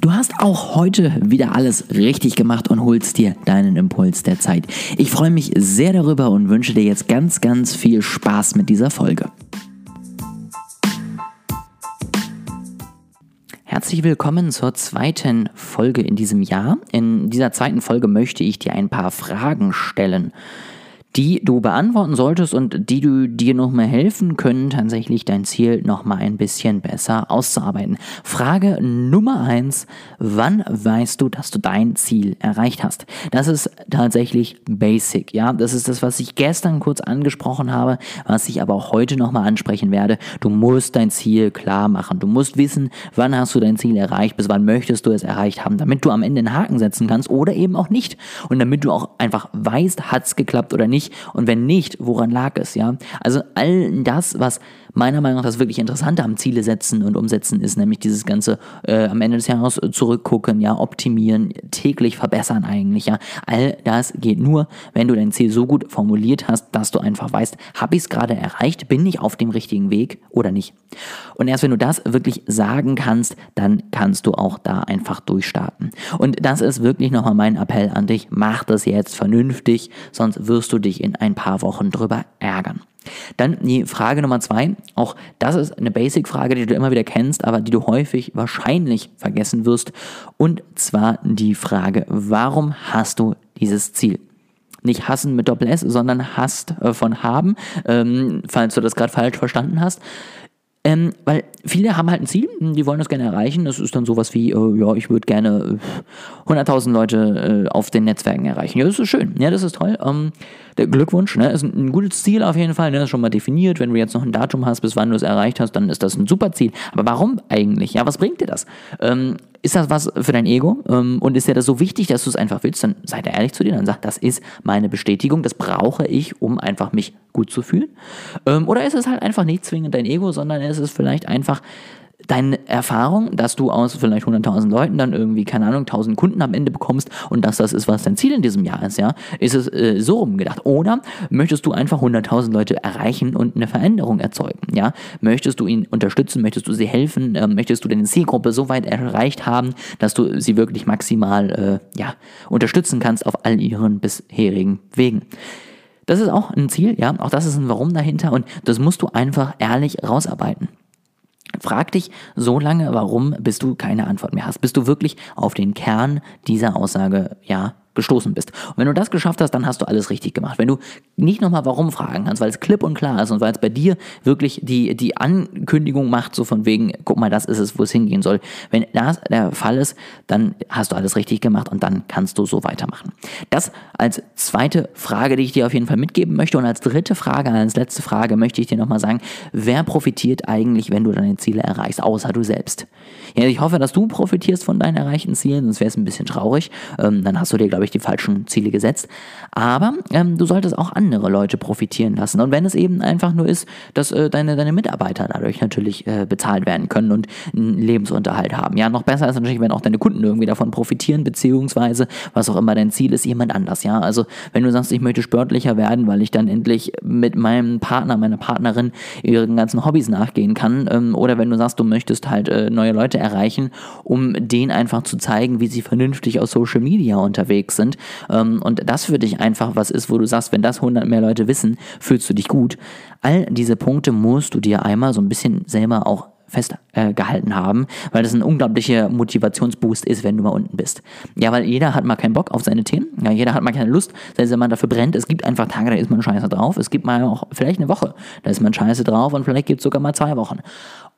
Du hast auch heute wieder alles richtig gemacht und holst dir deinen Impuls der Zeit. Ich freue mich sehr darüber und wünsche dir jetzt ganz, ganz viel Spaß mit dieser Folge. Herzlich willkommen zur zweiten Folge in diesem Jahr. In dieser zweiten Folge möchte ich dir ein paar Fragen stellen die du beantworten solltest und die du dir nochmal helfen können, tatsächlich dein Ziel nochmal ein bisschen besser auszuarbeiten. Frage Nummer eins: Wann weißt du, dass du dein Ziel erreicht hast? Das ist tatsächlich basic, ja. Das ist das, was ich gestern kurz angesprochen habe, was ich aber auch heute nochmal ansprechen werde. Du musst dein Ziel klar machen. Du musst wissen, wann hast du dein Ziel erreicht, bis wann möchtest du es erreicht haben, damit du am Ende einen Haken setzen kannst oder eben auch nicht. Und damit du auch einfach weißt, hat es geklappt oder nicht nicht? Und wenn nicht, woran lag es, ja? Also all das, was meiner Meinung nach das wirklich Interessante am Ziele setzen und umsetzen ist, nämlich dieses ganze äh, am Ende des Jahres zurückgucken, ja, optimieren, täglich verbessern eigentlich, ja. All das geht nur, wenn du dein Ziel so gut formuliert hast, dass du einfach weißt, habe ich es gerade erreicht, bin ich auf dem richtigen Weg oder nicht. Und erst wenn du das wirklich sagen kannst, dann kannst du auch da einfach durchstarten. Und das ist wirklich nochmal mein Appell an dich, mach das jetzt vernünftig, sonst wirst du dich in ein paar Wochen drüber ärgern. Dann die Frage Nummer zwei. Auch das ist eine Basic-Frage, die du immer wieder kennst, aber die du häufig wahrscheinlich vergessen wirst. Und zwar die Frage, warum hast du dieses Ziel? Nicht hassen mit Doppel-S, sondern hast äh, von haben, ähm, falls du das gerade falsch verstanden hast. Ähm, weil viele haben halt ein Ziel, die wollen das gerne erreichen. Das ist dann sowas wie, äh, ja, ich würde gerne äh, 100.000 Leute äh, auf den Netzwerken erreichen. Ja, das ist schön. Ja, das ist toll. Ähm, der Glückwunsch, ne, ist ein, ein, gutes Ziel auf jeden Fall. Ne, ist schon mal definiert. Wenn du jetzt noch ein Datum hast, bis wann du es erreicht hast, dann ist das ein super Ziel. Aber warum eigentlich? Ja, was bringt dir das? Ähm, ist das was für dein Ego? Ähm, und ist dir das so wichtig, dass du es einfach willst? Dann sei da ehrlich zu dir, dann sag, das ist meine Bestätigung, das brauche ich, um einfach mich gut zu fühlen. Ähm, oder ist es halt einfach nicht zwingend dein Ego, sondern ist es vielleicht einfach deine Erfahrung, dass du aus vielleicht 100.000 Leuten dann irgendwie, keine Ahnung, 1.000 Kunden am Ende bekommst und dass das ist, was dein Ziel in diesem Jahr ist, ja, ist es äh, so rumgedacht. Oder möchtest du einfach 100.000 Leute erreichen und eine Veränderung erzeugen, ja? Möchtest du ihnen unterstützen, möchtest du sie helfen, äh, möchtest du deine Zielgruppe so weit erreicht haben, dass du sie wirklich maximal, äh, ja, unterstützen kannst auf all ihren bisherigen Wegen. Das ist auch ein Ziel, ja, auch das ist ein Warum dahinter und das musst du einfach ehrlich rausarbeiten. Frag dich so lange, warum, bis du keine Antwort mehr hast, bis du wirklich auf den Kern dieser Aussage, ja, gestoßen bist. Und wenn du das geschafft hast, dann hast du alles richtig gemacht. Wenn du nicht nochmal warum fragen kannst, weil es klipp und klar ist und weil es bei dir wirklich die, die Ankündigung macht, so von wegen, guck mal, das ist es, wo es hingehen soll. Wenn das der Fall ist, dann hast du alles richtig gemacht und dann kannst du so weitermachen. Das als zweite Frage, die ich dir auf jeden Fall mitgeben möchte. Und als dritte Frage, als letzte Frage möchte ich dir nochmal sagen, wer profitiert eigentlich, wenn du deine Ziele erreichst, außer du selbst? Ja, ich hoffe, dass du profitierst von deinen erreichten Zielen, sonst wäre es ein bisschen traurig. Ähm, dann hast du dir, glaube ich, die falschen Ziele gesetzt. Aber ähm, du solltest auch andere Leute profitieren lassen. Und wenn es eben einfach nur ist, dass äh, deine, deine Mitarbeiter dadurch natürlich äh, bezahlt werden können und einen Lebensunterhalt haben. Ja, noch besser ist natürlich, wenn auch deine Kunden irgendwie davon profitieren, beziehungsweise, was auch immer dein Ziel ist, jemand anders. Ja, also wenn du sagst, ich möchte sportlicher werden, weil ich dann endlich mit meinem Partner, meiner Partnerin ihren ganzen Hobbys nachgehen kann, ähm, oder wenn du sagst, du möchtest halt äh, neue Leute erreichen, um denen einfach zu zeigen, wie sie vernünftig auf Social Media unterwegs sind. Ähm, und das für dich einfach was ist, wo du sagst, wenn das 100 mehr Leute wissen, fühlst du dich gut. All diese Punkte musst du dir einmal so ein bisschen selber auch festgehalten äh, haben, weil das ein unglaublicher Motivationsboost ist, wenn du mal unten bist. Ja, weil jeder hat mal keinen Bock auf seine Themen, ja, jeder hat mal keine Lust, selbst wenn man dafür brennt. Es gibt einfach Tage, da ist man scheiße drauf. Es gibt mal auch vielleicht eine Woche, da ist man scheiße drauf und vielleicht gibt es sogar mal zwei Wochen.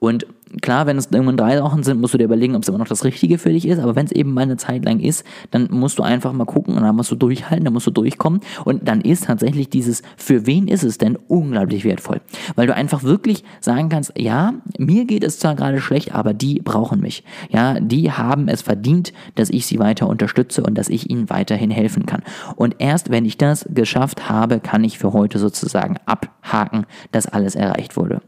Und klar, wenn es irgendwann drei Wochen sind, musst du dir überlegen, ob es immer noch das Richtige für dich ist. Aber wenn es eben mal eine Zeit lang ist, dann musst du einfach mal gucken und dann musst du durchhalten, dann musst du durchkommen. Und dann ist tatsächlich dieses, für wen ist es denn unglaublich wertvoll? Weil du einfach wirklich sagen kannst, ja, mir geht es zwar gerade schlecht, aber die brauchen mich. Ja, die haben es verdient, dass ich sie weiter unterstütze und dass ich ihnen weiterhin helfen kann. Und erst wenn ich das geschafft habe, kann ich für heute sozusagen abhaken, dass alles erreicht wurde.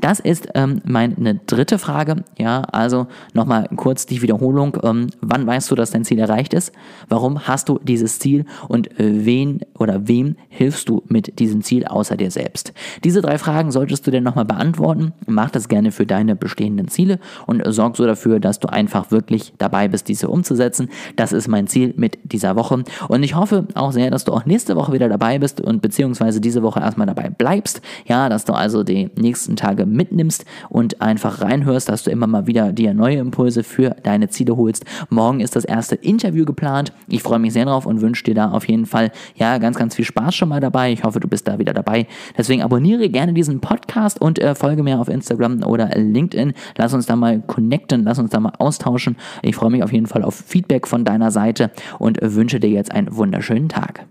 Das ist ähm, meine dritte Frage. Ja, also nochmal kurz die Wiederholung. Ähm, wann weißt du, dass dein Ziel erreicht ist? Warum hast du dieses Ziel? Und äh, wen oder wem hilfst du mit diesem Ziel außer dir selbst? Diese drei Fragen solltest du dir nochmal beantworten. Mach das gerne für deine bestehenden Ziele und sorg so dafür, dass du einfach wirklich dabei bist, diese umzusetzen. Das ist mein Ziel mit dieser Woche. Und ich hoffe auch sehr, dass du auch nächste Woche wieder dabei bist und beziehungsweise diese Woche erstmal dabei bleibst. Ja, dass du also die nächsten Tage mitnimmst und einfach reinhörst, dass du immer mal wieder dir neue Impulse für deine Ziele holst. Morgen ist das erste Interview geplant. Ich freue mich sehr drauf und wünsche dir da auf jeden Fall ja ganz, ganz viel Spaß schon mal dabei. Ich hoffe, du bist da wieder dabei. Deswegen abonniere gerne diesen Podcast und äh, folge mir auf Instagram oder LinkedIn. Lass uns da mal connecten, lass uns da mal austauschen. Ich freue mich auf jeden Fall auf Feedback von deiner Seite und wünsche dir jetzt einen wunderschönen Tag.